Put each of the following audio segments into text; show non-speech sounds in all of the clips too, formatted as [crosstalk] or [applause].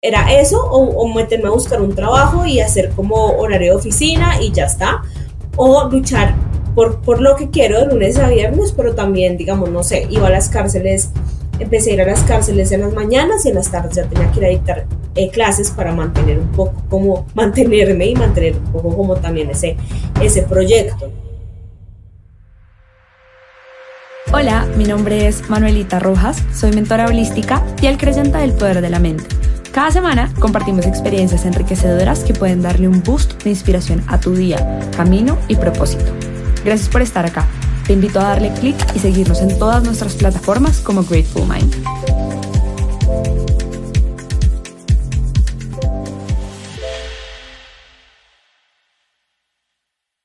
era eso o, meterme a buscar un trabajo y hacer como horario de oficina y ya está. O luchar por, por lo que quiero de lunes a viernes, pero también, digamos, no sé, iba a las cárceles, empecé a ir a las cárceles en las mañanas y en las tardes ya tenía que ir a dictar eh, clases para mantener un poco como, [laughs] mantenerme y mantener un poco como también ese, ese proyecto. Hola, mi nombre es Manuelita Rojas, soy mentora holística y el creyente del poder de la mente. Cada semana compartimos experiencias enriquecedoras que pueden darle un boost de inspiración a tu día, camino y propósito. Gracias por estar acá. Te invito a darle clic y seguirnos en todas nuestras plataformas como Grateful Mind.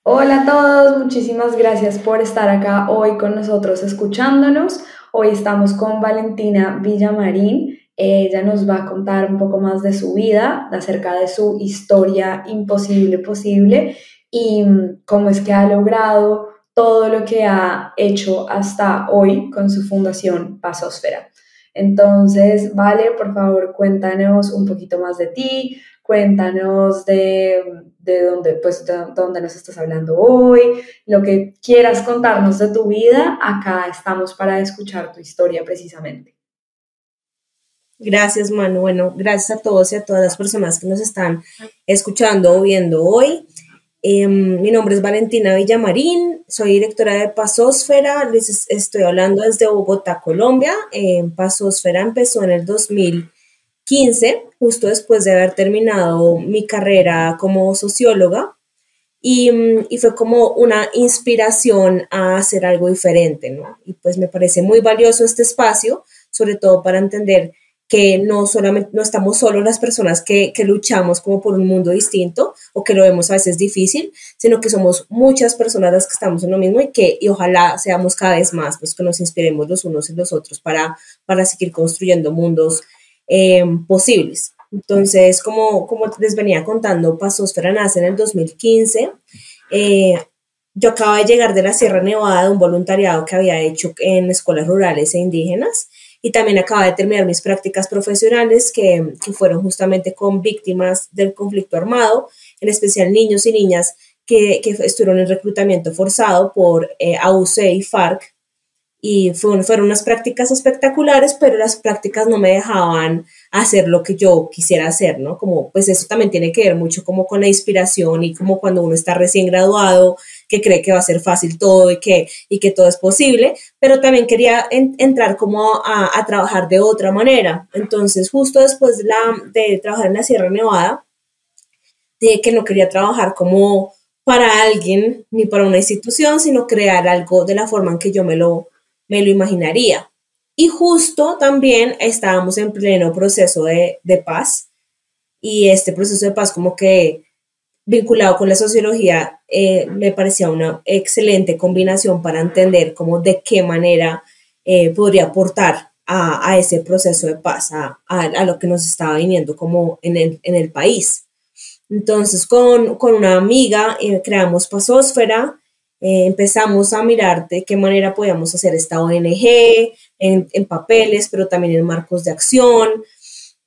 Hola a todos, muchísimas gracias por estar acá hoy con nosotros escuchándonos. Hoy estamos con Valentina Villamarín. Ella nos va a contar un poco más de su vida, acerca de su historia imposible posible y mm, cómo es que ha logrado todo lo que ha hecho hasta hoy con su fundación Pasosfera. Entonces, vale, por favor, cuéntanos un poquito más de ti, cuéntanos de, de dónde, pues, de dónde nos estás hablando hoy, lo que quieras contarnos de tu vida, acá estamos para escuchar tu historia precisamente. Gracias, Manu. Bueno, gracias a todos y a todas las personas que nos están escuchando o viendo hoy. Em, mi nombre es Valentina Villamarín, soy directora de Pasosfera, les estoy hablando desde Bogotá, Colombia. Eh, Pasosfera empezó en el 2015, justo después de haber terminado mi carrera como socióloga, mm, y, fue como una inspiración a hacer algo diferente, ¿no? Y pues me parece muy valioso este espacio, sobre todo para entender que no solamente no estamos solo las personas que, que, luchamos como por un mundo distinto o que lo vemos a veces difícil, sino que somos muchas personas las que estamos en lo mismo y que y ojalá seamos cada vez más, pues que nos inspiremos los unos y los otros para, para seguir construyendo mundos eh, posibles. Entonces, como, como les venía contando, Pasosfera nace en el 2015. Eh, yo acabo de llegar de la Sierra Nevada de un voluntariado que había hecho en escuelas rurales e indígenas y también acaba de terminar mis prácticas profesionales que, que, fueron justamente con víctimas del conflicto armado, en especial niños y niñas que, que estuvieron en reclutamiento forzado por eh, AUC y FARC. Y fueron, fueron unas prácticas espectaculares, pero las prácticas no me dejaban hacer lo que yo quisiera hacer, ¿no? Como, pues eso también tiene que ver mucho como con la inspiración y como cuando uno está recién graduado que cree que va a ser fácil todo y que, y que todo es posible, pero también quería entrar como a, trabajar de otra manera. Entonces, justo después de, la, de trabajar en la Sierra Nevada, dije que no quería trabajar como para alguien ni para una institución, sino crear algo de la forma en que yo me lo, me lo imaginaría. Y justo también estábamos en pleno proceso de, de paz y este proceso de paz como que vinculado con la sociología, eh, me parecía una excelente combinación para entender cómo de qué manera eh, podría aportar a, a, ese proceso de paz, a, a, lo que nos estaba viniendo como en el, en el país. Entonces, con, con una amiga eh, creamos Pasósfera, empezamos a mirar de qué manera podíamos hacer esta ONG en, en papeles, pero también en marcos de acción,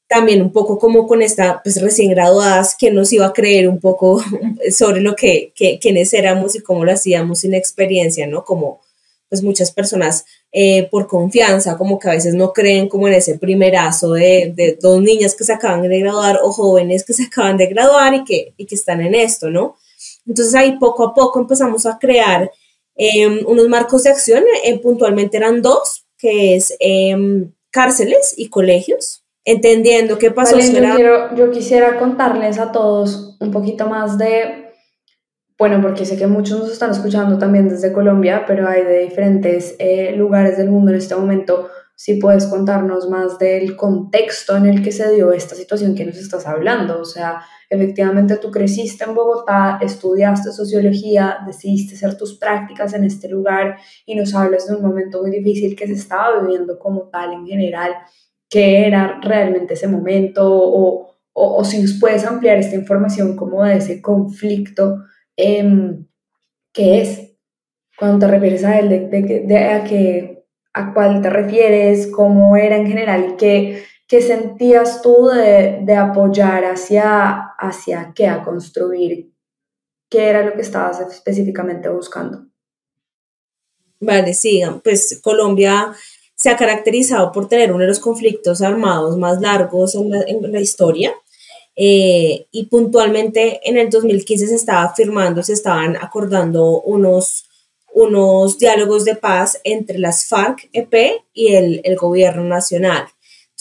también un poco como con esta, pues recién graduadas, que nos iba a creer un poco [laughs] sobre lo que, que quiénes éramos y cómo lo hacíamos sin experiencia, ¿no? Como pues muchas personas eh, por confianza, como que a veces no creen como en ese primerazo de, de, dos niñas que se acaban de graduar o jóvenes que se acaban de graduar y que, y que están en esto, ¿no? Entonces ahí poco a poco empezamos a crear eh, unos marcos de acción, eh, puntualmente eran dos, que es em, cárceles y colegios, entendiendo qué pasó. yo, yo quisiera contarles a todos un poquito más de, bueno, porque sé que muchos nos están escuchando también desde Colombia, pero hay de diferentes eh, lugares del mundo en este momento. Si puedes contarnos más del contexto en el que se dio esta situación que nos estás hablando. O sea, efectivamente tú creciste en Bogotá, estudiaste sociología, decidiste hacer tus prácticas en este lugar y nos hablas de un momento muy difícil que se estaba viviendo como tal en general. Qué era realmente ese momento o, o, si nos puedes ampliar esta información como de ese conflicto, eh, ¿qué es? Cuando te refieres a él, de, de, de, a, a cuál te refieres, cómo era en general y qué, ¿Qué sentías tú de, de apoyar hacia, hacia qué? A construir. ¿Qué era lo que estabas específicamente buscando? Vale, sí, pues Colombia se ha caracterizado por tener uno de los conflictos armados más largos en la, historia. Eh, y puntualmente en el 2015 se estaba firmando, se estaban acordando unos, unos diálogos de paz entre las FARC-EP y el, el gobierno nacional.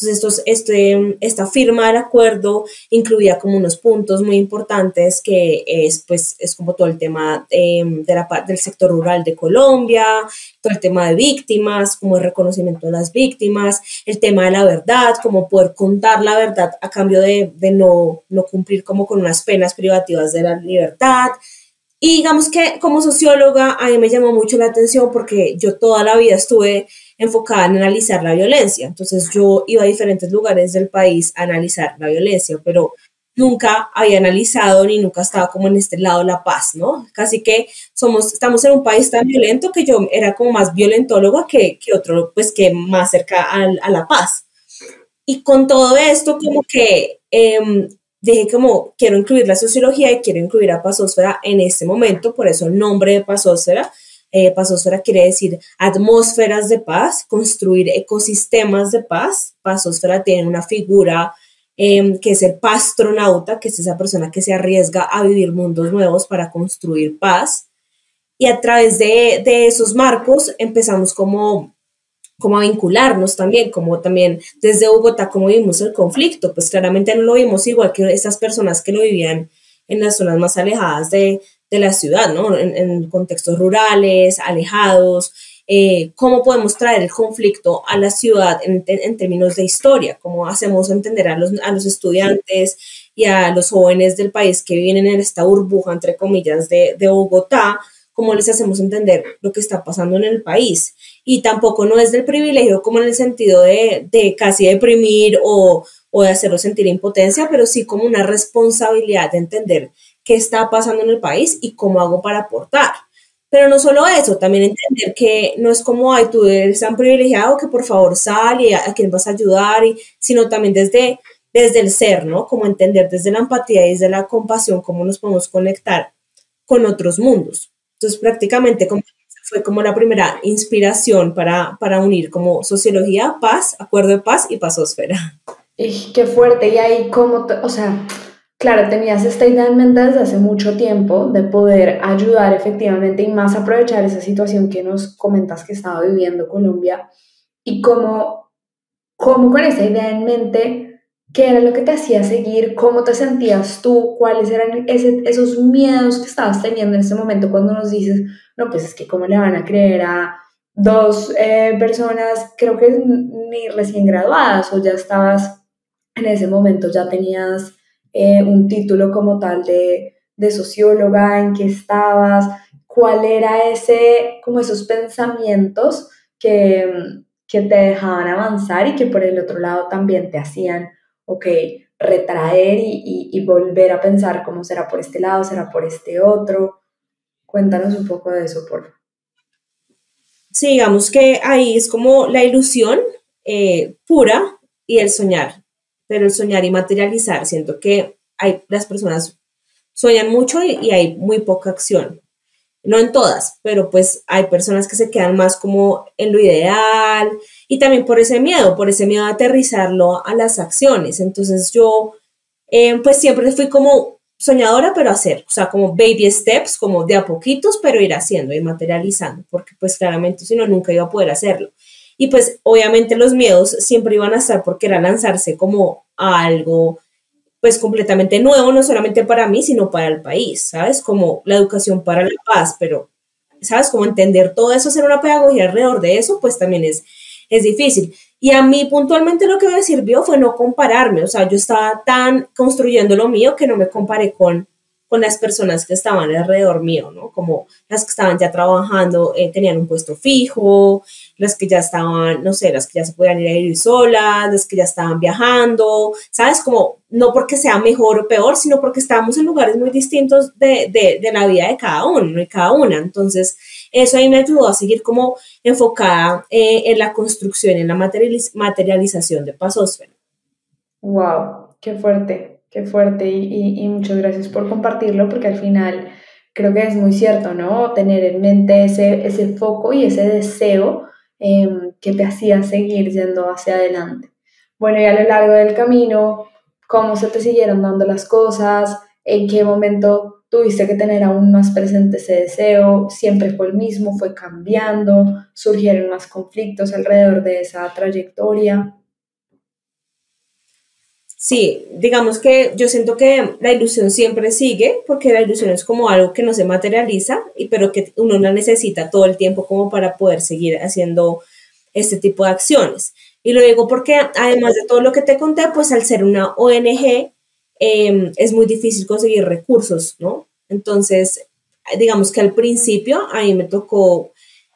Entonces, este, esta firma del acuerdo incluía como unos puntos muy importantes que es, pues, es como todo el tema em, de la, del sector rural de Colombia, todo el tema de víctimas, como el reconocimiento de las víctimas, el tema de la verdad, como poder contar la verdad a cambio de, de no, no cumplir como con unas penas privativas de la libertad, y digamos que como socióloga a mí me llamó mucho la atención porque yo toda la vida estuve enfocada en analizar la violencia. Entonces yo iba a diferentes lugares del país a analizar la violencia, pero nunca había analizado ni nunca estaba como en este lado la paz, ¿no? Casi que somos, estamos en un país tan violento que yo era como más violentóloga que, que otro, pues que más cerca a, a la paz. Y con todo esto como que eh, dije como quiero incluir la sociología y quiero incluir a Pasósfera en este momento, por eso el nombre de Pasósfera. Eh, Pasósfera quiere decir atmósferas de paz, construir ecosistemas de paz. Pasósfera tiene una figura em, que es el pastronauta, que es esa persona que se arriesga a vivir mundos nuevos para construir paz. Y a través de, esos marcos empezamos como como a vincularnos también, como también desde Bogotá, como vimos el conflicto, pues claramente no lo vimos igual que esas personas que lo vivían en las zonas más alejadas de, de la ciudad, ¿no? En, contextos rurales, alejados, eh, cómo podemos traer el conflicto a la ciudad en, términos de historia, cómo hacemos entender a los, a los estudiantes y a los jóvenes del país que viven en esta burbuja, entre comillas, de, de Bogotá, cómo les hacemos entender lo que está pasando en el país. Y tampoco no es del privilegio como en el sentido de, de casi deprimir o, o de hacerlo sentir impotencia, pero sí como una responsabilidad de entender qué está pasando en el país y cómo hago para aportar. Pero no solo eso, también entender que no es como, ay, tú eres tan privilegiado que por favor sal y a, a quién vas a ayudar, y, sino también desde, desde el ser, ¿no? Como entender desde la empatía y desde la compasión cómo nos podemos conectar con otros mundos. Entonces, prácticamente fue como la primera inspiración para, para unir como sociología, paz, acuerdo de paz y pasosfera. Y qué fuerte, y ahí como, o sea, claro, tenías esta idea en mente desde hace mucho tiempo de poder ayudar efectivamente y más aprovechar esa situación que nos comentas que estaba viviendo Colombia y cómo, cómo con esa idea en mente ¿Qué era lo que te hacía seguir? ¿Cómo te sentías tú? ¿Cuáles eran esos miedos que estabas teniendo en ese momento cuando nos dices, no, pues es que cómo le van a creer a dos eh, personas, creo que ni recién graduadas o ya estabas en ese momento, ya tenías eh, un título como tal de, de socióloga, en qué estabas, cuál era ese, como esos pensamientos que, que te dejaban avanzar y que por el otro lado también te hacían ok, retraer y, volver a pensar cómo será por este lado, será por este otro. Cuéntanos un poco de eso, por favor. Sí, digamos que ahí es como la ilusión eh, pura y el soñar, pero el soñar y materializar, siento que hay, las personas sueñan mucho y hay muy poca acción no en todas, pero pues hay personas que se quedan más como en lo ideal y también por ese miedo, por ese miedo a aterrizarlo a las acciones. Entonces yo eh, pues siempre fui como soñadora, pero hacer, o sea, como baby steps, como de a poquitos, pero ir haciendo, ir materializando, porque pues claramente si no, nunca iba a poder hacerlo. Y pues obviamente los miedos siempre iban a estar porque era lanzarse como a algo pues completamente nuevo, no solamente para mí, sino para el país, ¿sabes? Como la educación para la paz, pero, ¿sabes? Como entender todo eso, hacer una pedagogía alrededor de eso, pues también es, es difícil. Y a mí puntualmente lo que me sirvió fue no compararme, o sea, yo estaba tan construyendo lo mío que no me comparé con con las personas que estaban alrededor mío, ¿no? Como las que estaban ya trabajando, eh, tenían un puesto fijo, las que ya estaban, no sé, las que ya se podían ir a ir solas, las que ya estaban viajando, ¿sabes? Como no porque sea mejor o peor, sino porque estábamos en lugares muy distintos de, de, de la vida de cada uno y cada una. Entonces, eso ahí me ayudó a seguir como enfocada eh, en la construcción, en la materialización de Pasósfera. Wow, qué fuerte, qué fuerte y, y, muchas gracias por compartirlo porque al final creo que es muy cierto, ¿no? Tener en mente ese, ese foco y ese deseo em, que te hacía seguir yendo hacia adelante. Bueno, y a lo largo del camino, ¿cómo se te siguieron dando las cosas? ¿En qué momento tuviste que tener aún más presente ese deseo? ¿Siempre fue el mismo? ¿Fue cambiando? ¿Surgieron más conflictos alrededor de esa trayectoria? Sí, digamos que yo siento que la ilusión siempre sigue, porque la ilusión es como algo que no se materializa, y, pero que uno la necesita todo el tiempo como para poder seguir haciendo este tipo de acciones. Y lo digo porque además de todo lo que te conté, pues al ser una ONG em, es muy difícil conseguir recursos, ¿no? Entonces, digamos que al principio a mí me tocó,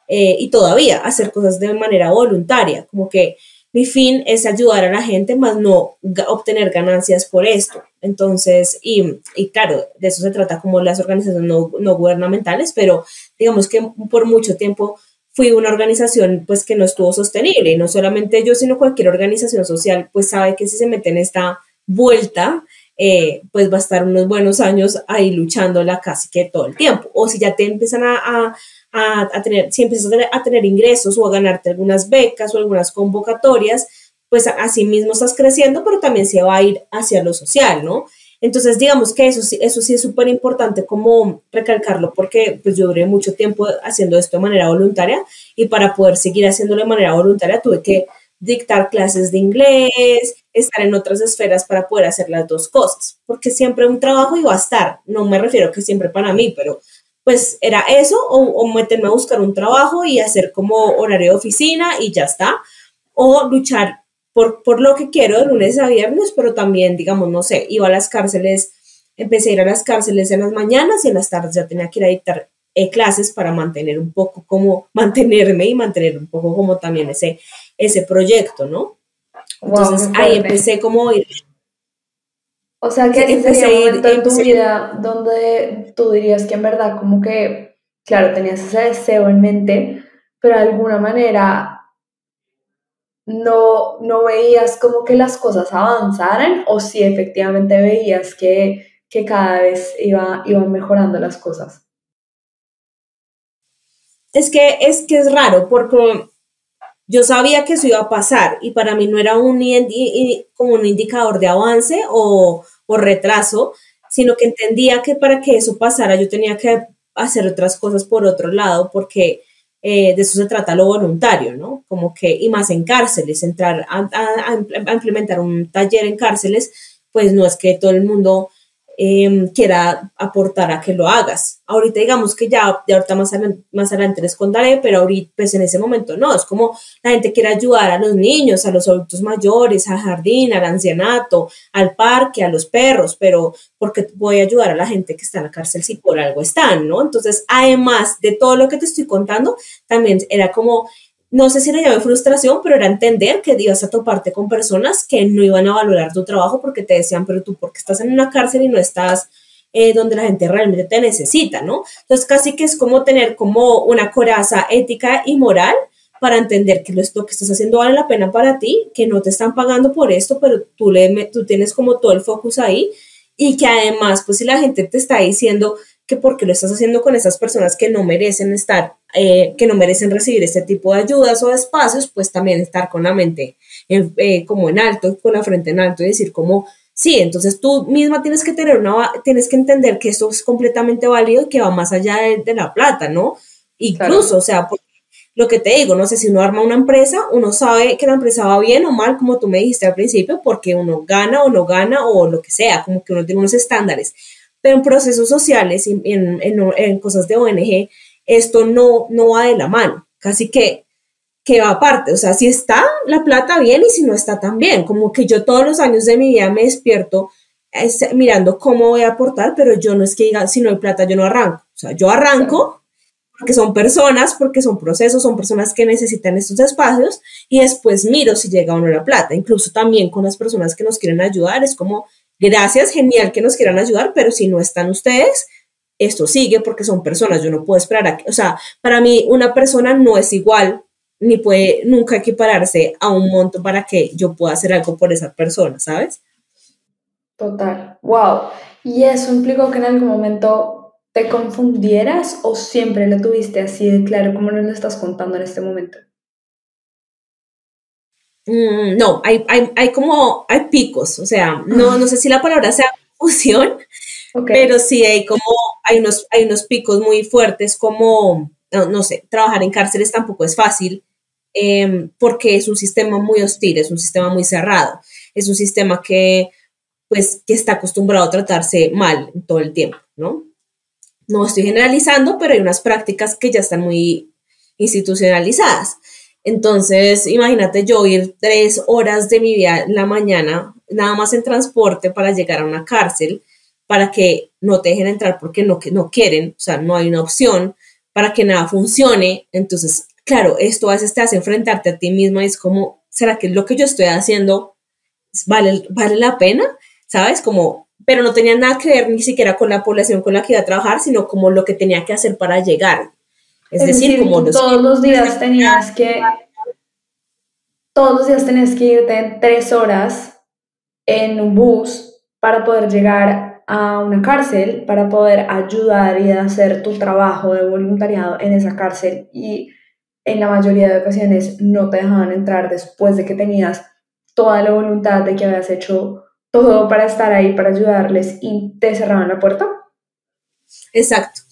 eh, y todavía, hacer cosas de manera voluntaria, como que mi fin es ayudar a la gente, más no obtener ganancias por esto. Entonces, y, y claro, de eso se trata como las organizaciones no, no, gubernamentales, pero digamos que por mucho tiempo fui una organización pues que no estuvo sostenible y no solamente yo, sino cualquier organización social pues sabe que si se mete en esta vuelta, eh, pues va a estar unos buenos años ahí luchándola casi que todo el tiempo. O si ya te empiezan a a, tener, si empiezas a tener, ingresos o a ganarte algunas becas o algunas convocatorias, pues así mismo estás creciendo, pero también se va a ir hacia lo social, ¿no? Entonces, digamos que eso, eso sí es súper importante como recalcarlo, porque pues yo duré mucho tiempo haciendo esto de manera voluntaria y para poder seguir haciéndolo de manera voluntaria tuve que dictar clases de inglés, estar en otras esferas para poder hacer las dos cosas, porque siempre un trabajo iba a estar, no me refiero que siempre para mí, pero pues era eso, o, meterme a buscar un trabajo y hacer como horario de oficina y ya está, o luchar por, por lo que quiero de lunes a viernes, pero también, digamos, no sé, iba a las cárceles, empecé a ir a las cárceles en las mañanas y en las tardes ya tenía que ir a dictar eh, clases para mantener un poco como, [laughs] mantenerme y mantener un poco como también ese, ese proyecto, ¿no? Entonces ahí empecé como ir o sea, que ese sería un momento en tu vida donde tú dirías que en verdad como que, claro, tenías ese deseo en mente, pero de alguna manera no, no veías como que las cosas avanzaran o si efectivamente veías que, que cada vez iba, iban mejorando las cosas. Es que, es que es raro porque yo sabía que eso iba a pasar y para mí no era un, como un indicador de avance o, o retraso, sino que entendía que para que eso pasara yo tenía que hacer otras cosas por otro lado, porque eh, de eso se trata lo voluntario, ¿no? Como que, y más en cárceles, entrar a, a, implementar un taller en cárceles, pues no es que todo el mundo Em, quiera aportar a que lo hagas. Ahorita digamos que ya, de ahorita más adelante, más adelante les contaré, pero ahorita pues en ese momento no, es como la gente quiere ayudar a los niños, a los adultos mayores, al jardín, al ancianato, al parque, a los perros, pero porque voy a ayudar a la gente que está en la cárcel si por algo están, ¿no? Entonces, además de todo lo que te estoy contando, también era como no sé si le llamé frustración, pero era entender que ibas a toparte con personas que no iban a valorar tu trabajo porque te decían, pero tú, porque estás en una cárcel y no estás eh, donde la gente realmente te necesita, ¿no? Entonces, casi que es como tener como una coraza ética y moral para entender que esto que estás haciendo vale la pena para ti, que no te están pagando por esto, pero tú, le, tú tienes como todo el focus ahí y que además, pues si la gente te está diciendo, que porque lo estás haciendo con esas personas que no merecen estar, eh, que no merecen recibir este tipo de ayudas o de espacios, pues también estar con la mente eh, como en alto, con la frente en alto y decir como, sí, entonces tú misma tienes que tener una, tienes que entender que esto es completamente válido y que va más allá de, la plata, ¿no? Incluso, o sea, lo que te digo, no sé si uno arma una empresa, uno sabe que la empresa va bien o mal, como tú me dijiste al principio, porque uno gana o no gana o lo que sea, como que uno tiene unos estándares pero en procesos sociales, en, en, cosas de ONG, esto no, no va de la mano, casi que, que va aparte, o sea, si está la plata bien y si no está tan bien, como que yo todos los años de mi vida me despierto mirando cómo voy a aportar, pero yo no es que diga, si no hay plata, yo no arranco, o sea, yo arranco porque son personas, porque son procesos, son personas que necesitan estos espacios y después miro si llega o no la plata, incluso también con las personas que nos quieren ayudar, es como Gracias, genial que nos quieran ayudar, pero si no están ustedes, esto sigue porque son personas, yo no puedo esperar a que, o sea, para mí una persona no es igual ni puede nunca equipararse a un monto para que yo pueda hacer algo por esa persona, ¿sabes? Total, wow. ¿Y eso implicó que en algún momento te confundieras o siempre lo tuviste así de claro como nos lo estás contando en este momento? Mm, no, hay, hay, hay, como, hay picos, o sea, no, no sé si la palabra sea fusión, [laughs] pero sí hay como, hay unos, hay unos picos muy fuertes como, no, sé, trabajar en cárceles tampoco es fácil, em, porque es un sistema muy hostil, es un sistema muy cerrado, es un sistema que, pues, que está acostumbrado a tratarse mal todo el tiempo, ¿no? No estoy generalizando, pero hay unas prácticas que ya están muy institucionalizadas. Entonces, imagínate yo ir tres horas de mi vida en la mañana, nada más en transporte para llegar a una cárcel, para que no te dejen entrar porque no, no quieren, o sea, no hay una opción, para que nada funcione. Entonces, claro, esto a veces te hace enfrentarte a ti mismo y es como, ¿será que lo que yo estoy haciendo vale, vale la pena? ¿Sabes? Como, pero no tenía nada que ver ni siquiera con la población con la que iba a trabajar, sino como lo que tenía que hacer para llegar. Es, decir, como todos los días tenías que todos los días tenías que irte tres horas en un bus para poder llegar a una cárcel, para poder ayudar y hacer tu trabajo de voluntariado en esa cárcel y en la mayoría de ocasiones no te dejaban entrar después de que tenías toda la voluntad de que habías hecho todo para estar ahí, para ayudarles y te cerraban la puerta. Exacto.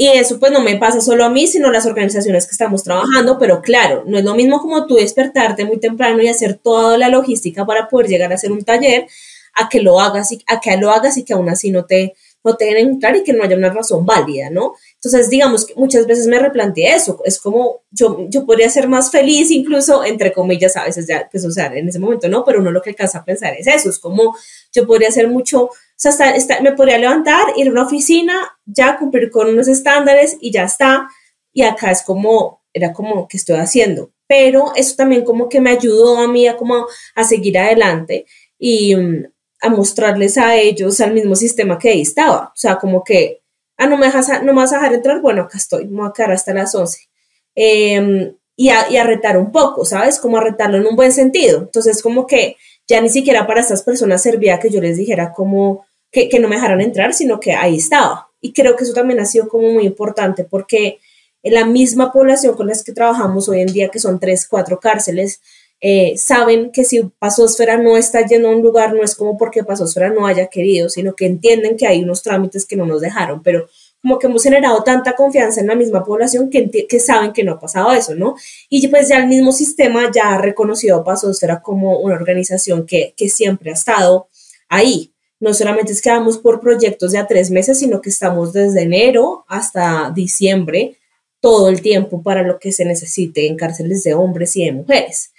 Y eso pues no me pasa solo a mí, sino las organizaciones que estamos trabajando, pero claro, no es lo mismo como tú despertarte muy temprano y hacer toda la logística para poder llegar a hacer un taller, a que lo hagas y, a que lo hagas y que aún así no te, no te entrar y que no haya una razón válida, ¿no? Entonces, digamos que muchas veces me replanteé eso, es como yo, yo podría ser más feliz incluso, entre comillas, a veces ya, pues, o sea, en ese momento no, pero uno lo que alcanza a pensar es eso, es como yo podría ser mucho, o sea, me podría levantar, ir a una oficina, ya cumplir con unos estándares y ya está, y acá es como, era como que estoy haciendo, pero eso también como que me ayudó a mí a como a seguir adelante y mm, a mostrarles a ellos al mismo sistema que ahí estaba, o sea, como que ah, no me, dejas, no me vas a dejar entrar, bueno, acá estoy, me voy a quedar hasta las 11. Em, y, a, y a retar un poco, ¿sabes? Como a retarlo en un buen sentido. Entonces, como que ya ni siquiera para estas personas servía que yo les dijera como que, no me dejaran entrar, sino que ahí estaba. Y creo que eso también ha sido como muy importante porque la misma población con la que trabajamos hoy en día, que son tres, cuatro cárceles, eh, saben que si Pasosfera no está yendo a un lugar, no es como porque Pasosfera no haya querido, sino que entienden que hay unos trámites que no nos dejaron, pero como que hemos generado tanta confianza en la misma población que, que saben que no ha pasado eso, ¿no? Y pues ya el mismo sistema ya ha reconocido a Pasosfera como una organización que, que siempre ha estado ahí. No solamente es que vamos por proyectos de a tres meses, sino que estamos desde enero hasta diciembre todo el tiempo para lo que se necesite en cárceles de hombres y de mujeres.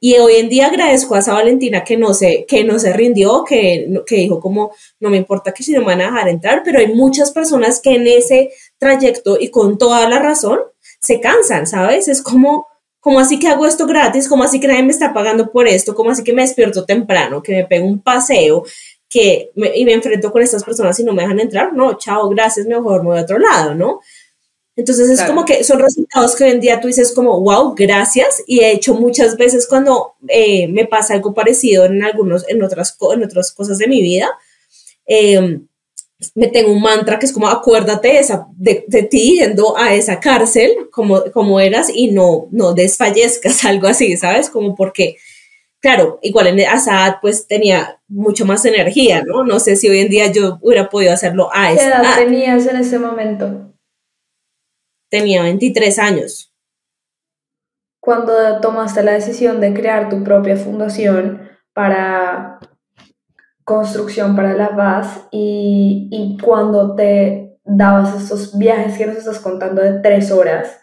Y hoy en día agradezco a esa Valentina que no se, que no se rindió, que, que dijo como, no me importa que si no me van a dejar entrar, pero hay muchas personas que en ese trayecto y con toda la razón se cansan, ¿sabes? Es como, como así que hago esto gratis, como así que nadie me está pagando por esto, como así que me despierto temprano, que me pego un paseo, que y me enfrento con estas personas y no me dejan entrar, no, chao, gracias, mejor me voy a otro lado, ¿no? Entonces es como que son resultados que hoy en día tú dices como, wow, gracias. Y he hecho muchas veces cuando eh, me pasa algo parecido en algunos, en otras, en otras cosas de mi vida, em, me tengo un mantra que es como, acuérdate de, de, ti yendo a esa cárcel como, como eras y no, no desfallezcas, [laughs] algo así, ¿sabes? Como porque, claro, igual en Assad pues tenía mucho más energía, ¿no? No sé si hoy en día yo hubiera podido hacerlo a esa edad. tenías en ese momento? tenía 23 años. Cuando tomaste la decisión de crear tu propia fundación para construcción para la paz y, y cuando te dabas estos viajes que nos estás contando de tres horas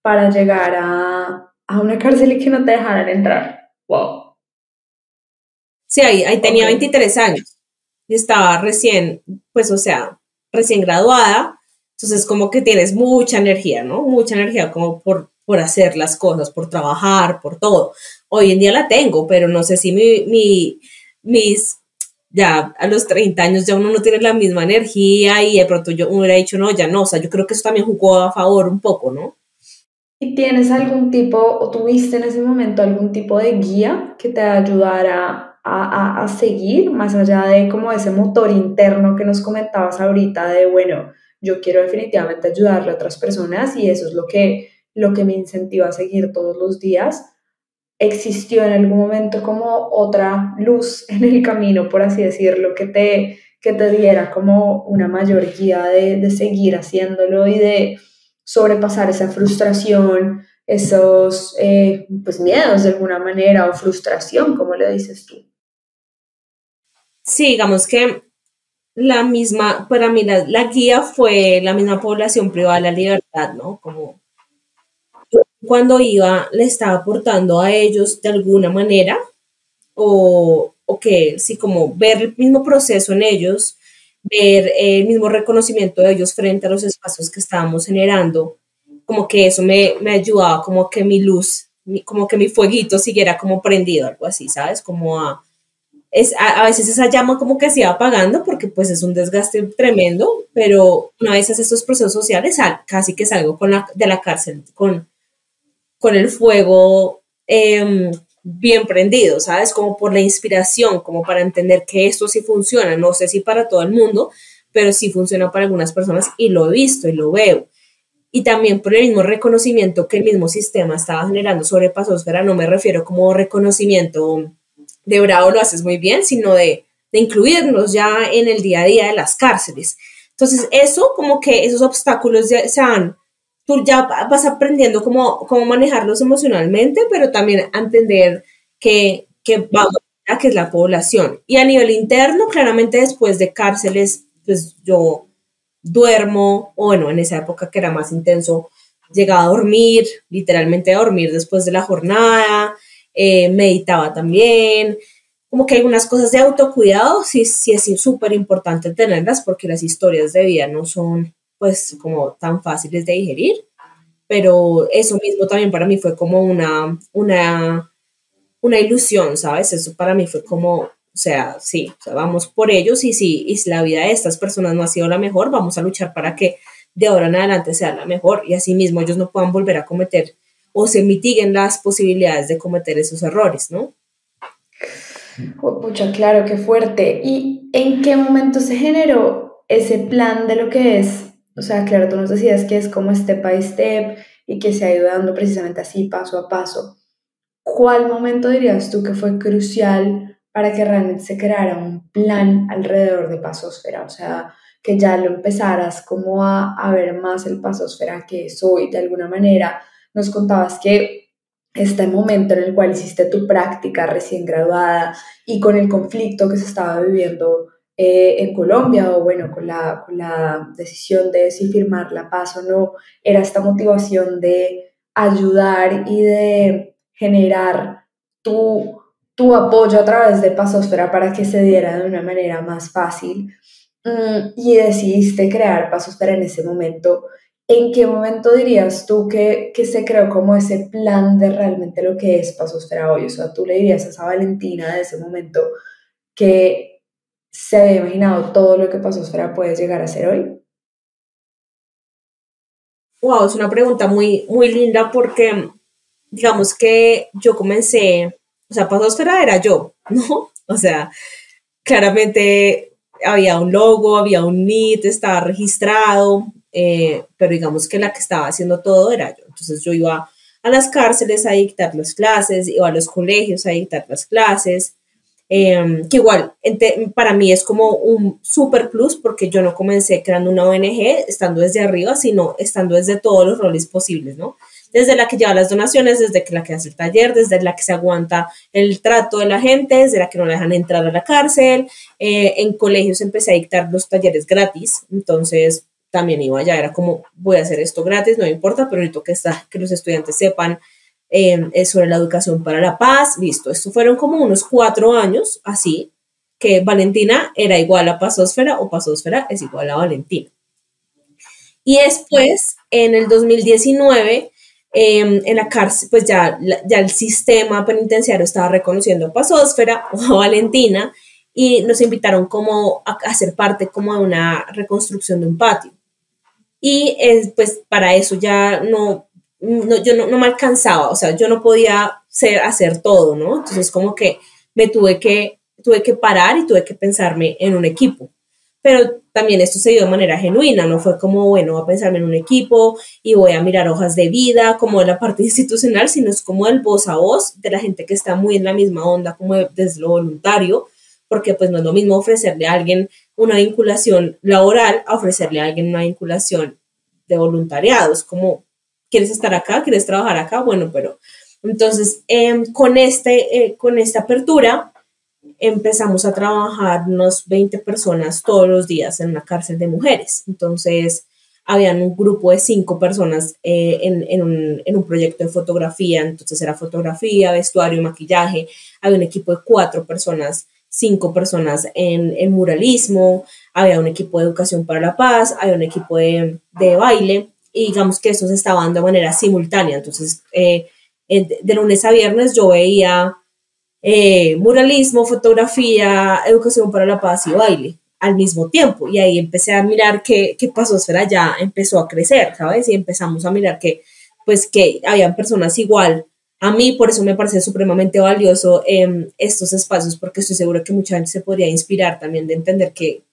para llegar a, a una cárcel y que no te dejaran entrar. Wow. Sí, ahí, ahí tenía 23 años y estaba recién, pues o sea, recién graduada entonces, como que tienes mucha energía, ¿no? Mucha energía como por, por hacer las cosas, por trabajar, por todo. Hoy en día la tengo, pero no sé si mi, mi, mis, ya a los 30 años ya uno no tiene la misma energía y de pronto yo hubiera dicho, no, ya no, o sea, yo creo que eso también jugó a favor un poco, ¿no? ¿Y tienes algún tipo, o tuviste en ese momento algún tipo de guía que te ayudara a, a, seguir, más allá de como ese motor interno que nos comentabas ahorita de, bueno, yo quiero definitivamente ayudarle a otras personas y eso es lo que, lo que me incentiva a seguir todos los días? ¿Existió en algún momento como otra luz [laughs] en el camino, por así decirlo, que te, que te diera como una mayor guía de, de seguir haciéndolo y de sobrepasar esa frustración, esos eh, pues miedos de alguna manera o frustración, como le dices tú. Sí, digamos que la misma, para mí la, la, guía fue la misma población privada de la libertad, ¿no? Como cuando iba le estaba aportando a ellos de alguna manera o, o que sí, como ver el mismo proceso en ellos ver el mismo reconocimiento de ellos frente a los espacios que estábamos generando, como que eso me, me ayudaba, como que mi luz, como que mi fueguito siguiera como prendido, algo así, ¿sabes? Como a, es, a, veces esa llama como que se iba apagando porque pues es un desgaste tremendo, pero una vez haces estos procesos sociales, casi que salgo con la, de la cárcel con, con el fuego eh, bien prendido, ¿sabes? Como por la inspiración, como para entender que esto sí funciona, no sé si para todo el mundo, pero sí funciona para algunas personas y lo he visto y lo veo. Y también por el mismo reconocimiento que el mismo sistema estaba generando sobre Pasosfera, no me refiero como reconocimiento de bravo, lo haces muy bien, sino de, de incluirnos ya en el día a día de las cárceles. Entonces, eso como que esos obstáculos ya se han tú ya vas aprendiendo cómo, cómo manejarlos emocionalmente, pero también a entender que, que vamos a que es la población. Y a nivel interno, claramente después de cárceles, pues yo duermo, o bueno, en esa época que era más intenso, llegaba a dormir, literalmente a dormir después de la jornada, eh, meditaba también, como que hay unas cosas de autocuidado, sí, sí es súper importante tenerlas porque las historias de vida no son pues como tan fáciles de digerir, pero eso mismo también para mí fue como una, una, una ilusión, ¿sabes? Eso para mí fue como, o sea, sí, vamos por ellos y si, y si la vida de estas personas no ha sido la mejor, vamos a luchar para que de ahora en adelante sea la mejor y así mismo ellos no puedan volver a cometer o se mitiguen las posibilidades de cometer esos errores, ¿no? Mucho, claro, qué fuerte. ¿Y en qué momento se generó ese plan de lo que es o sea, claro, tú nos decías que es como step by step y que se ha ido dando precisamente así, paso a paso. ¿Cuál momento dirías tú que fue crucial para que realmente se creara un plan alrededor de Pasosfera? O sea, que ya lo empezaras como a, a ver más el Pasosfera que soy de alguna manera. Nos contabas que este momento en el cual hiciste tu práctica recién graduada y con el conflicto que se estaba viviendo eh, en Colombia o bueno, con la, con la decisión de si firmar la paz o no, era esta motivación de ayudar y de generar tu, tu apoyo a través de Pasosfera para que se diera de una manera más fácil mm, y decidiste crear Pasosfera en ese momento. ¿En qué momento dirías tú que, que se creó como ese plan de realmente lo que es Pasosfera hoy? O sea, tú le dirías a esa Valentina de ese momento que se había imaginado todo lo que Pasosfera puede llegar a ser hoy? Wow, es una pregunta muy, muy linda porque digamos que yo comencé, o sea, Pasosfera era yo, [laughs] ¿no? O sea, claramente había un logo, había un NIT, estaba registrado, eh, pero digamos que la que estaba haciendo todo era yo. Entonces yo iba a las cárceles a dictar las clases, iba a los colegios a dictar las clases, Em, que igual para mí es como un super plus porque yo no comencé creando una ONG estando desde arriba, sino estando desde todos los roles posibles, ¿no? Desde la que lleva las donaciones, desde la que hace el taller, desde la que se aguanta el trato de la gente, desde la que no le dejan entrar a la cárcel. Eh, en colegios empecé a dictar los talleres gratis, entonces también iba allá, era como voy a hacer esto gratis, no importa, pero necesito que, está, que los estudiantes sepan eh, sobre la educación para la paz, listo, esto fueron como unos cuatro años así, que Valentina era igual a Pasósfera o Pasósfera es igual a Valentina. Y después, en el 2019, em, en la cárcel, pues ya, ya el sistema penitenciario estaba reconociendo a Pasósfera o [laughs] a Valentina y nos invitaron como a hacer parte como de una reconstrucción de un patio. Y pues para eso ya no, no, yo no, no, me alcanzaba, o sea, yo no podía ser, hacer todo, ¿no? Entonces como que me tuve que, tuve que parar y tuve que pensarme en un equipo. Pero también esto se dio de manera genuina, no fue como, bueno, voy a pensarme en un equipo y voy a mirar hojas de vida, como de la parte [laughs] institucional, sino es como el voz a voz de la gente que está muy en la misma onda, como desde lo voluntario, porque pues no es lo mismo ofrecerle a alguien una vinculación laboral a ofrecerle a alguien una vinculación de voluntariado. Es como, ¿quieres estar acá? ¿Quieres trabajar acá? Bueno, pero entonces em, con, este, eh, con esta apertura empezamos a trabajar unos 20 personas todos los días en una cárcel de mujeres. Entonces, habían un grupo de cinco personas eh, en, en, un, en, un, proyecto de fotografía, entonces era fotografía, vestuario, maquillaje, había un equipo de cuatro personas, cinco personas en, en muralismo, había un equipo de educación para la paz, había un equipo de, de baile, y digamos que eso se estaba dando de manera simultánea, entonces eh, de lunes a viernes yo veía eh, muralismo, fotografía, educación para la paz y baile al mismo tiempo. Y ahí empecé a mirar que, qué Pasósfera ya empezó a crecer, ¿sabes? Y empezamos a mirar que, pues, que habían personas igual a mí, por eso me parece supremamente valioso eh, estos espacios, porque estoy segura que mucha gente se podría inspirar también de entender que,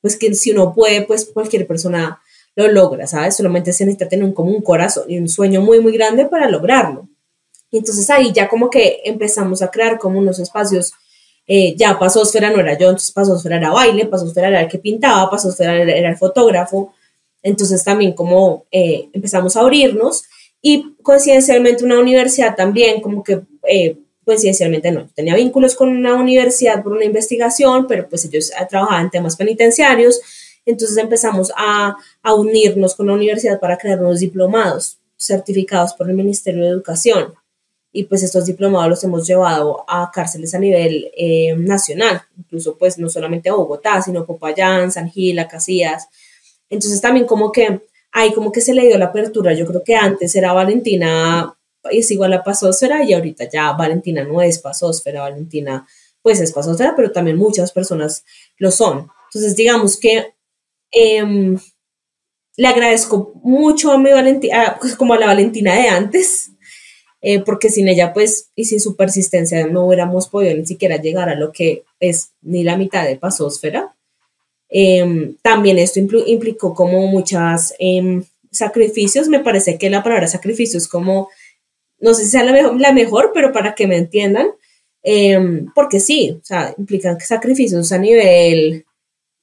pues, que si uno puede, pues, cualquier persona lo logra, ¿sabes? Solamente se necesita tener un, como un corazón y un sueño muy, muy grande para lograrlo. Y entonces ahí ya como que empezamos a crear como unos espacios, eh, ya Pasósfera no era yo, entonces Pasósfera era baile, Pasósfera era el que pintaba, Pasósfera era, era el fotógrafo, entonces también como eh, empezamos a abrirnos y coincidencialmente una universidad también como que... Eh, coincidencialmente no, tenía vínculos con una universidad por una investigación, pero pues ellos trabajaban en temas penitenciarios, entonces empezamos a, a, unirnos con la universidad para crear unos diplomados certificados por el Ministerio de Educación y pues estos diplomados los hemos llevado a cárceles a nivel eh, nacional, incluso pues no solamente a Bogotá, sino Popayán, San Gil, Casillas. Entonces también como que ahí como que se le dio la apertura, yo creo que antes era Valentina, es igual a Pasósfera y ahorita ya Valentina no es Pasósfera, Valentina pues es Pasósfera, pero también muchas personas lo son. Entonces digamos que em, le agradezco mucho a mi Valentina, pues como a la Valentina de antes, eh, porque sin ella, pues, y sin su persistencia, no hubiéramos podido ni siquiera llegar a lo que es ni la mitad de pasósfera. Em, también esto implicó como muchas em, sacrificios, me parece que la palabra sacrificio es como, no sé si sea la mejor, la mejor pero para que me entiendan, em, porque sí, o sea, implican sacrificios a nivel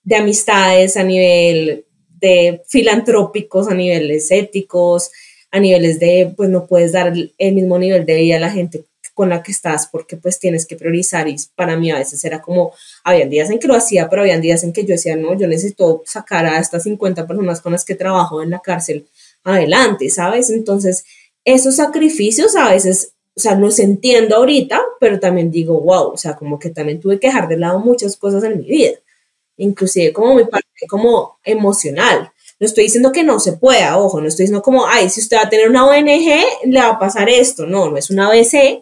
de amistades, a nivel de filantrópicos, a niveles éticos, a niveles de, pues no puedes dar el mismo nivel de vida a la gente con la que estás porque pues tienes que priorizar y para mí a veces era como, habían días en que lo hacía, pero habían días en que yo decía, no, yo necesito sacar a estas 50 personas con las que trabajo en la cárcel adelante, ¿sabes? Entonces, esos sacrificios a veces, o sea, los entiendo ahorita, pero también digo, wow, o sea, como que también tuve que dejar de lado muchas cosas en mi vida, inclusive como mi parte como emocional, no estoy diciendo que no se pueda, ojo, no estoy diciendo como, ay, si usted va a tener una ONG, le va a pasar esto. No, no es una ABC,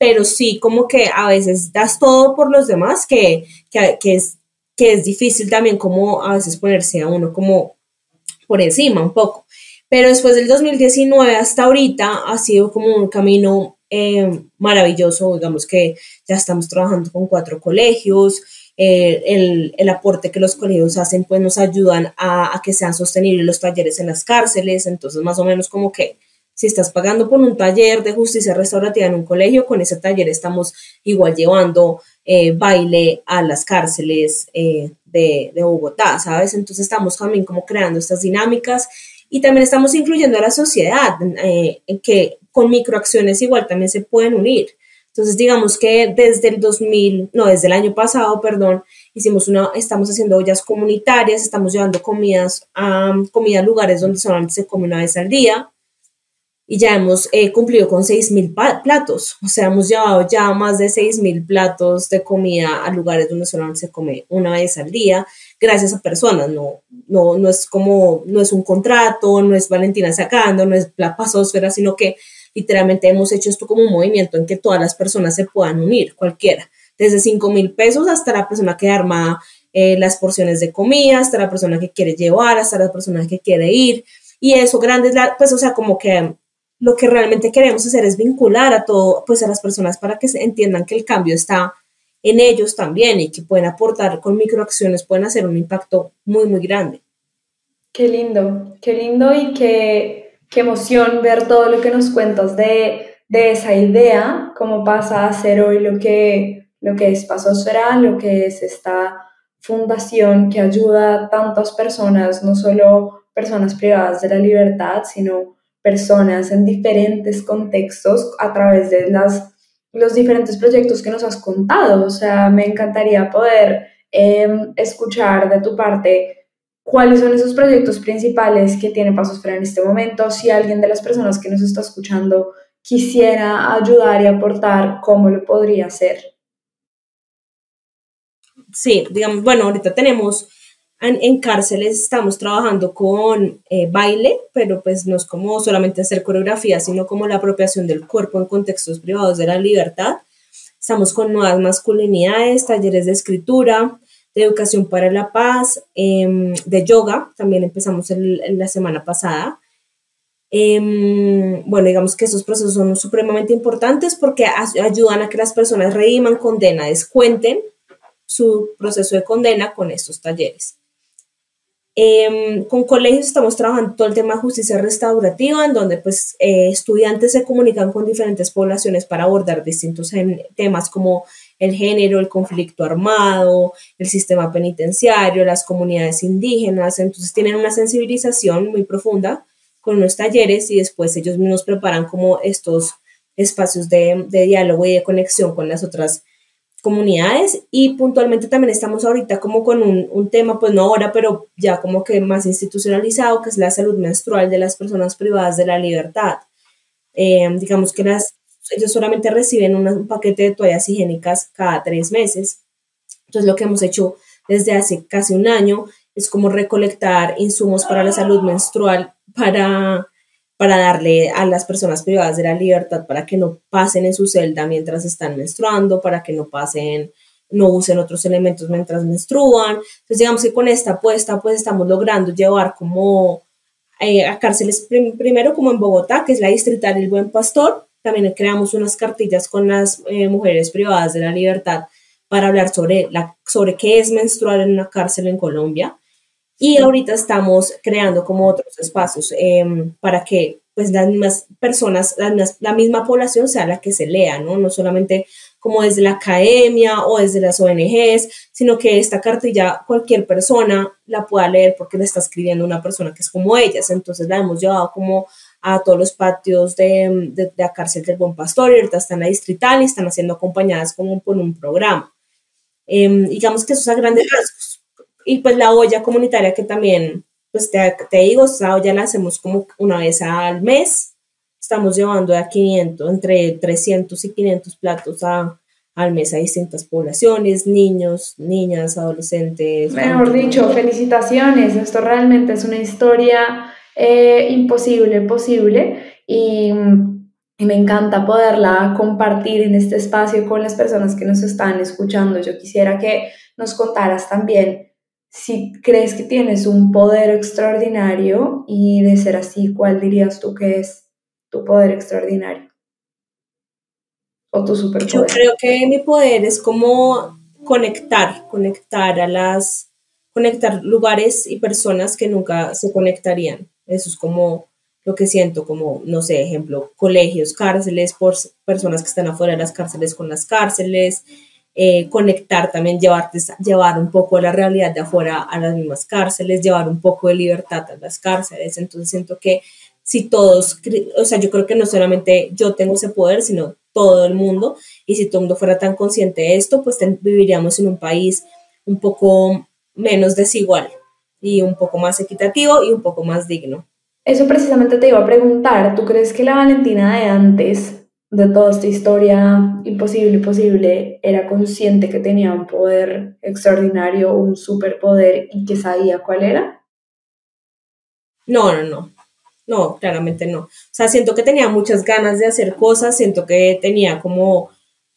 pero sí como que a veces das todo por los demás, que, que, es, que es difícil también como a veces ponerse a uno como por encima un poco. Pero después del 2019 hasta ahorita ha sido como un camino eh, maravilloso, digamos que ya estamos trabajando con cuatro colegios, eh, el, el, aporte que los colegios hacen, pues nos ayudan a, a, que sean sostenibles los talleres en las cárceles. Entonces, más o menos como que si estás pagando por un taller de justicia restaurativa en un colegio, con ese taller estamos igual llevando eh, baile a las cárceles eh, de, Bogotá, ¿sabes? Entonces estamos también como creando estas dinámicas y también estamos incluyendo a la sociedad, en que con microacciones igual también se pueden unir. Entonces, digamos que desde el 2000, no, desde el año pasado, perdón, hicimos una, estamos haciendo ollas comunitarias, estamos llevando comidas a, comida a lugares donde solamente se come una vez al día y ya hemos eh, cumplido con 6.000 platos, o sea, hemos llevado ya más de 6.000 platos de comida a lugares donde solamente se come una vez al día, gracias a personas, no, no, no es como, no es un contrato, no es Valentina sacando, no es la pasósfera, sino que literalmente hemos hecho esto como un movimiento en que todas las personas se puedan unir, cualquiera, desde 5 mil pesos hasta la persona que arma eh, las porciones de comida, hasta la persona que quiere llevar, hasta la persona que quiere ir. Y eso, grandes, pues, o sea, como que lo que realmente queremos hacer es vincular a todo, pues a las personas para que entiendan que el cambio está en ellos también y que pueden aportar con microacciones, pueden hacer un impacto muy, muy grande. Qué lindo, qué lindo y qué, qué emoción ver todo lo que nos cuentas de, de esa idea, cómo pasa a ser hoy lo que, lo que es Pasosfera, lo que es esta fundación que ayuda a tantas personas, no solo personas privadas de la libertad, sino personas en diferentes contextos a través de las, los diferentes proyectos que nos has contado. O sea, me encantaría poder em, escuchar de tu parte cuáles son esos proyectos principales que tiene Pasosfera en este momento. Si alguien de las personas que nos está escuchando quisiera ayudar y aportar, ¿cómo lo podría hacer? Sí, digamos, bueno, ahorita tenemos en, cárceles estamos trabajando con eh, baile, pero pues no es como solamente hacer coreografía, sino como la apropiación del cuerpo en contextos privados de la libertad. Estamos con nuevas masculinidades, talleres de escritura, de educación para la paz, em, de yoga, también empezamos en la semana pasada. Em, bueno, digamos que esos procesos son supremamente importantes porque ayudan a que las personas reiman condena, descuenten su proceso de condena con estos talleres. Em, con colegios estamos trabajando todo el tema de justicia restaurativa, en donde pues eh, estudiantes se comunican con diferentes poblaciones para abordar distintos temas como el género, el conflicto armado, el sistema penitenciario, las comunidades indígenas, entonces tienen una sensibilización muy profunda con los talleres y después ellos mismos preparan como estos espacios de, de diálogo y de conexión con las otras comunidades y puntualmente también estamos ahorita como con un, tema, pues no ahora, pero ya como que más institucionalizado, que es la salud menstrual de las personas privadas de la libertad. Eh, digamos que las, ellos solamente reciben un paquete de toallas higiénicas cada tres meses. Entonces lo que hemos hecho desde hace casi un año es como recolectar insumos para la salud menstrual para para darle a las personas privadas de la libertad para que no pasen en su celda mientras están menstruando, para que no pasen, no usen otros elementos mientras menstruan. Entonces, digamos que con esta apuesta, pues estamos logrando llevar como eh, a cárceles, primero como en Bogotá, que es la distrital El Buen Pastor, también creamos unas cartillas con las eh, mujeres privadas de la libertad para hablar sobre, la, sobre qué es menstruar en una cárcel en Colombia. Y ahorita estamos creando como otros espacios em, para que pues las mismas personas, la misma población sea la que se lea, ¿no? No solamente como desde la academia o desde las ONGs, sino que esta cartilla cualquier persona la pueda leer porque la está escribiendo una persona que es como ellas. Entonces la hemos llevado como a todos los patios de, de, la cárcel del Buen Pastor y ahorita están en la distrital y están siendo acompañadas como por un programa. Em, digamos que eso es a grandes rasgos y pues la olla comunitaria que también, pues te, te digo, esa olla la hacemos como una vez al mes. Estamos llevando a 500, entre 300 y 500 platos a, al mes a distintas poblaciones, niños, niñas, adolescentes. Mejor dicho, felicitaciones. Esto realmente es una historia eh, imposible, posible. Y, y, me encanta poderla compartir en este espacio con las personas que nos están escuchando. Yo quisiera que nos contaras también si crees que tienes un poder extraordinario y de ser así, ¿cuál dirías tú que es tu poder extraordinario? O tu superpoder. Yo creo que mi poder es como conectar, conectar a las, conectar lugares y personas que nunca se conectarían. Eso es como lo que siento, como, no sé, ejemplo, colegios, cárceles, por personas que están afuera de las cárceles con las cárceles, eh, conectar también, llevarte, llevar un poco la realidad de afuera a las mismas cárceles, llevar un poco de libertad a las cárceles. Entonces siento que si todos, o sea, yo creo que no solamente yo tengo ese poder, sino todo el mundo, y si todo el mundo fuera tan consciente de esto, pues viviríamos en un país un poco menos desigual y un poco más equitativo y un poco más digno. Eso precisamente te iba a preguntar, ¿tú crees que la Valentina de antes de toda esta historia imposible, posible, era consciente que tenía un poder extraordinario, un superpoder y que sabía cuál era? No, no, no. No, claramente no. O sea, siento que tenía muchas ganas de hacer cosas, siento que tenía como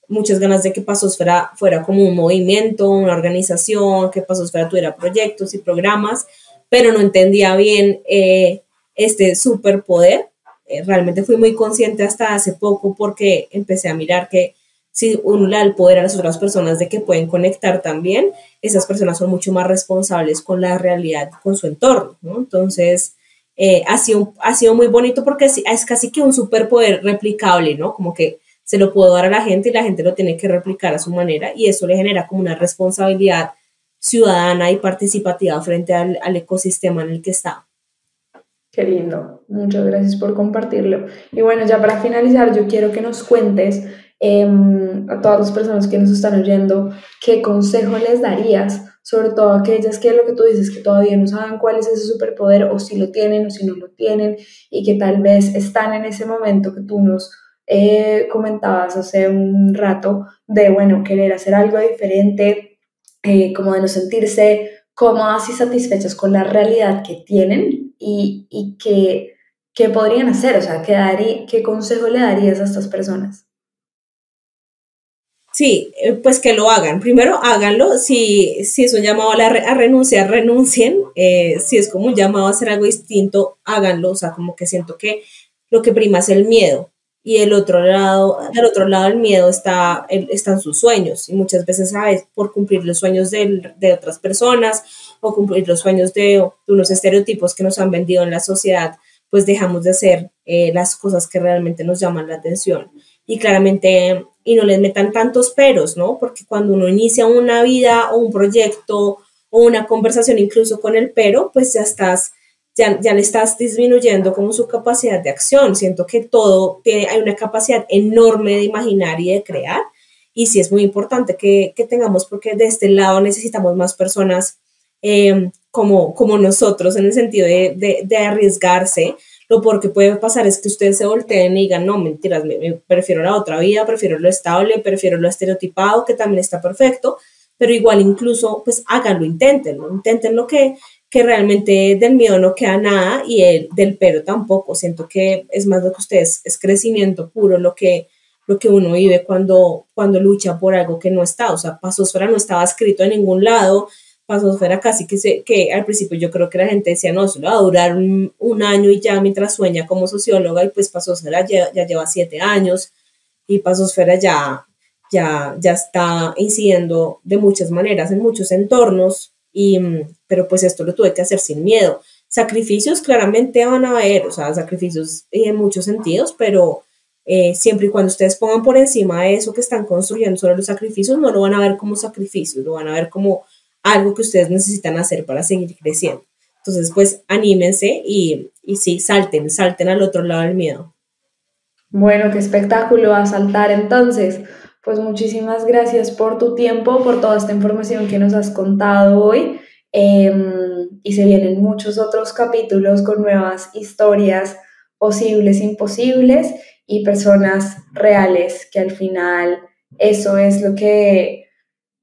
muchas ganas de que Pasosfera fuera como un movimiento, una organización, que Pasosfera tuviera proyectos y programas, pero no entendía bien eh, este superpoder eh, realmente fui muy consciente hasta hace poco porque empecé a mirar que si uno le da el poder a las otras personas de que pueden conectar también, esas personas son mucho más responsables con la realidad, con su entorno, ¿no? Entonces, eh, ha, sido, ha sido muy bonito porque es, es casi que un superpoder replicable, ¿no? Como que se lo puedo dar a la gente y la gente lo tiene que replicar a su manera y eso le genera como una responsabilidad ciudadana y participativa frente al, al ecosistema en el que está. Qué lindo, muchas gracias por compartirlo. Y bueno, ya para finalizar, yo quiero que nos cuentes em, a todas las personas que nos están oyendo qué consejo les darías, sobre todo a aquellas que lo que tú dices, que todavía no saben cuál es ese superpoder o si lo tienen o si no lo tienen y que tal vez están en ese momento que tú nos eh, comentabas hace un rato de, bueno, querer hacer algo diferente, eh, como de no sentirse cómodas y satisfechas con la realidad que tienen y, y que, qué podrían hacer, o sea, ¿qué, ¿qué consejo le darías a estas personas? Sí, eh, pues que lo hagan. Primero háganlo. Si, si es un llamado a, a renunciar, renuncien. si es como un llamado a hacer algo distinto, háganlo. O sea, como que siento que lo que prima es el miedo y el otro lado, del otro lado del miedo está, están sus sueños y muchas veces, ¿sabes? Por cumplir los sueños de, de otras personas o cumplir los sueños de, unos estereotipos que nos han vendido en la sociedad, pues dejamos de hacer eh, las cosas que realmente nos llaman la atención. Y claramente, y no les metan tantos peros, ¿no? Porque cuando uno inicia una vida o un proyecto o una conversación incluso con el pero, pues ya estás ya, ya le estás disminuyendo como su capacidad de acción. Siento que todo tiene, hay una capacidad enorme de imaginar y de crear. Y sí es muy importante que, que tengamos, porque de este lado necesitamos más personas em, como, como nosotros, en el sentido de, de, arriesgarse. Lo porque puede pasar es que ustedes se volteen y digan, no, mentiras, me, prefiero la otra vida, prefiero lo estable, prefiero lo estereotipado, que también está perfecto, pero igual incluso, pues háganlo, inténtenlo, intenten lo que que realmente del miedo no queda nada y el, del pero tampoco. Siento que es más lo que ustedes, es crecimiento puro lo que, lo que uno vive cuando, cuando lucha por algo que no está. O sea, Pasosfera no estaba escrito en ningún lado. Pasosfera casi que, se, que al principio yo creo que la gente decía, no, solo va a durar un, año y ya mientras sueña como socióloga y pues Pasosfera ya, ya lleva siete años y Pasosfera ya, ya, ya está incidiendo de muchas maneras en muchos entornos y, pero pues esto lo tuve que hacer sin miedo. Sacrificios claramente van a haber, o sea, sacrificios en muchos sentidos, pero eh, siempre y cuando ustedes pongan por encima de eso que están construyendo sobre los sacrificios, no lo van a ver como sacrificios, lo van a ver como algo que ustedes necesitan hacer para seguir creciendo. Entonces, pues anímense y, y sí, salten, salten al otro lado del miedo. Bueno, qué espectáculo a saltar entonces. Pues muchísimas gracias por tu tiempo, por toda esta información que nos has contado hoy. Em, y se vienen muchos otros capítulos con nuevas historias posibles, imposibles y personas reales, que al final eso es lo que,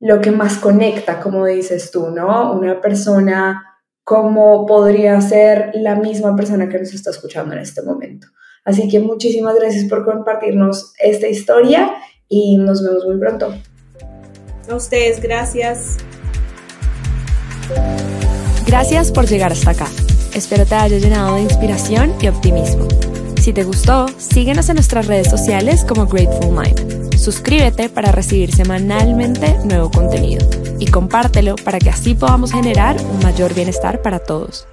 lo que más conecta, como dices tú, ¿no? Una persona como podría ser la misma persona que nos está escuchando en este momento. Así que muchísimas gracias por compartirnos esta historia y nos vemos muy pronto. A ustedes, gracias. Gracias por llegar hasta acá. Espero te haya llenado de inspiración y optimismo. Si te gustó, síguenos en nuestras redes sociales como Grateful Mind. Suscríbete para recibir semanalmente nuevo contenido y compártelo para que así podamos generar un mayor bienestar para todos.